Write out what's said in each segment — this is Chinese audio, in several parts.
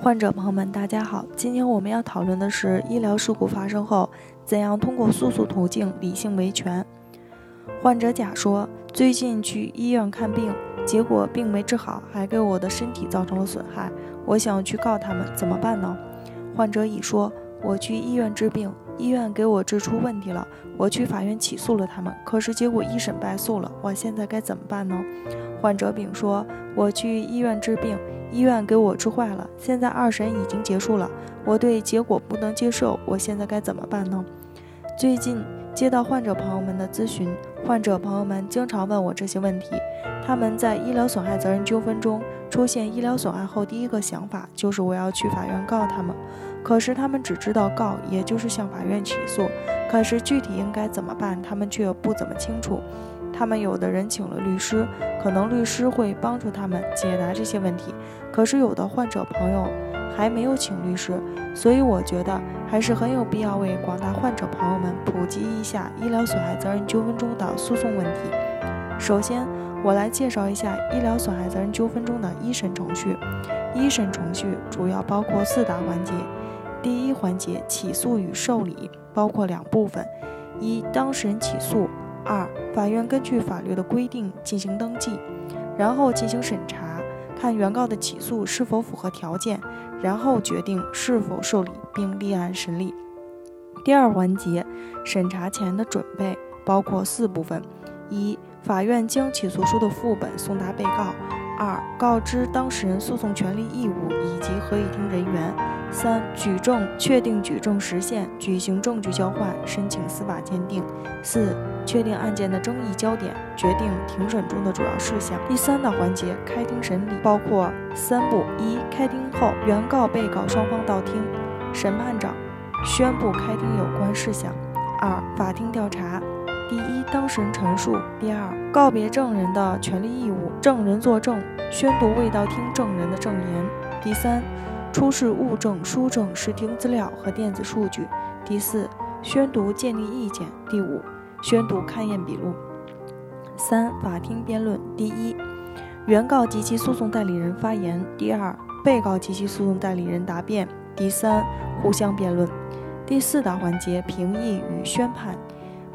患者朋友们，大家好，今天我们要讨论的是医疗事故发生后，怎样通过诉讼途径理性维权。患者甲说，最近去医院看病，结果病没治好，还给我的身体造成了损害，我想去告他们，怎么办呢？患者乙说，我去医院治病，医院给我治出问题了，我去法院起诉了他们，可是结果一审败诉了，我现在该怎么办呢？患者丙说，我去医院治病。医院给我治坏了，现在二审已经结束了，我对结果不能接受，我现在该怎么办呢？最近接到患者朋友们的咨询，患者朋友们经常问我这些问题。他们在医疗损害责任纠纷中出现医疗损害后，第一个想法就是我要去法院告他们，可是他们只知道告，也就是向法院起诉，可是具体应该怎么办，他们却不怎么清楚。他们有的人请了律师，可能律师会帮助他们解答这些问题。可是有的患者朋友还没有请律师，所以我觉得还是很有必要为广大患者朋友们普及一下医疗损害责任纠纷中的诉讼问题。首先，我来介绍一下医疗损害责任纠纷中的一审程序。一审程序主要包括四大环节。第一环节，起诉与受理，包括两部分：一、当事人起诉。二、法院根据法律的规定进行登记，然后进行审查，看原告的起诉是否符合条件，然后决定是否受理并立案审理。第二环节，审查前的准备包括四部分：一、法院将起诉书的副本送达被告；二、告知当事人诉讼权利义务以及合议庭人员；三、举证确定举证时限，举行证据交换，申请司法鉴定；四。确定案件的争议焦点，决定庭审中的主要事项。第三大环节，开庭审理，包括三步：一、开庭后，原告、被告双方到庭，审判长宣布开庭有关事项；二、法庭调查：第一，当事人陈述；第二，告别证人的权利义务，证人作证，宣读未到庭证人的证言；第三，出示物证、书证、视听资料和电子数据；第四，宣读鉴定意见；第五。宣读勘验笔录。三、法庭辩论：第一，原告及其诉讼代理人发言；第二，被告及其诉讼代理人答辩；第三，互相辩论。第四大环节：评议与宣判。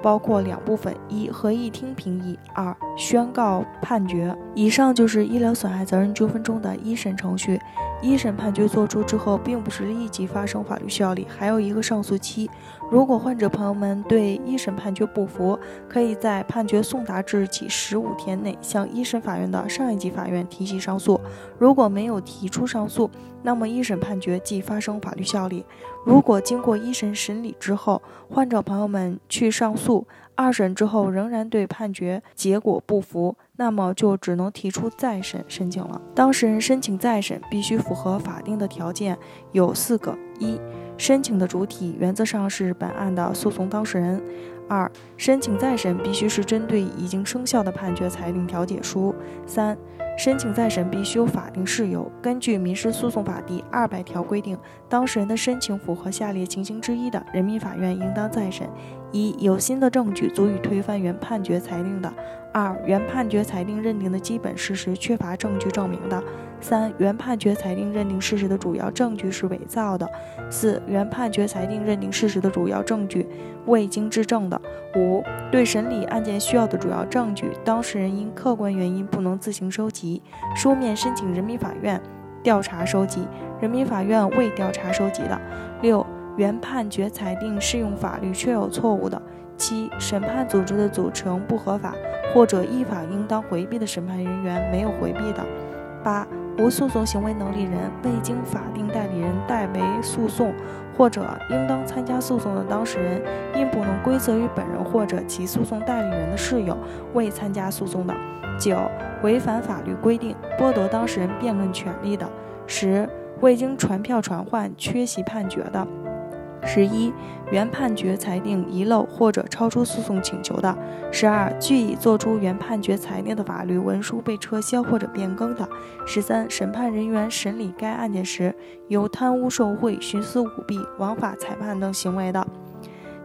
包括两部分：一、合议庭评议；二、宣告判决。以上就是医疗损害责任纠纷中的一审程序。一审判决作出之后，并不是立即发生法律效力，还有一个上诉期。如果患者朋友们对一审判决不服，可以在判决送达之日起十五天内向一审法院的上一级法院提起上诉。如果没有提出上诉，那么一审判决即发生法律效力。如果经过一审审理之后，患者朋友们去上诉，二审之后仍然对判决结果不服，那么就只能提出再审申请了。当事人申请再审必须符合法定的条件，有四个：一、申请的主体原则上是本案的诉讼当事人；二、申请再审必须是针对已经生效的判决裁定调解书；三。申请再审必须有法定事由。根据《民事诉讼法》第二百条规定，当事人的申请符合下列情形之一的，人民法院应当再审：一、有新的证据足以推翻原判决裁定的；二、原判决裁定认定的基本事实缺乏证据证明的；三、原判决裁定认定事实的主要证据是伪造的；四、原判决裁定认定事实的主要证据未经质证的；五、对审理案件需要的主要证据，当事人因客观原因不能自行收集。书面申请人民法院调查收集，人民法院未调查收集的；六、原判决裁定适用法律确有错误的；七、审判组织的组成不合法或者依法应当回避的审判人员没有回避的；八、无诉讼行为能力人未经法定代理人代为诉讼或者应当参加诉讼的当事人，因不能归责于本人或者其诉讼代理人的事由未参加诉讼的；九。违反法律规定剥夺当事人辩论权利的；十、未经传票传唤缺席判决的；十一、原判决裁定遗漏或者超出诉讼请求的；十二、据已作出原判决裁定的法律文书被撤销或者变更的；十三、审判人员审理该案件时有贪污受贿、徇私舞弊、枉法裁判等行为的。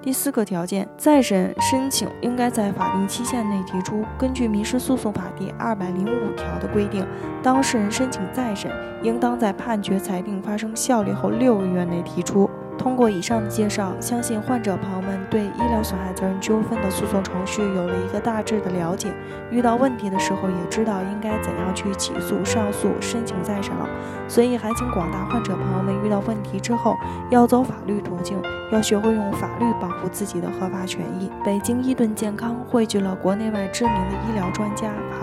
第四个条件，再审申请应该在法定期限内提出。根据《民事诉讼法》第二百零五条的规定，当事人申请再审，应当在判决裁定发生效力后六个月内提出。通过以上的介绍，相信患者朋友们对医疗损害责任纠纷的诉讼程序有了一个大致的了解，遇到问题的时候也知道应该怎样去起诉、上诉、申请再审了。所以，还请广大患者朋友们遇到问题之后，要走法律途径，要学会用法律保护自己的合法权益。北京伊顿健康汇聚了国内外知名的医疗专家、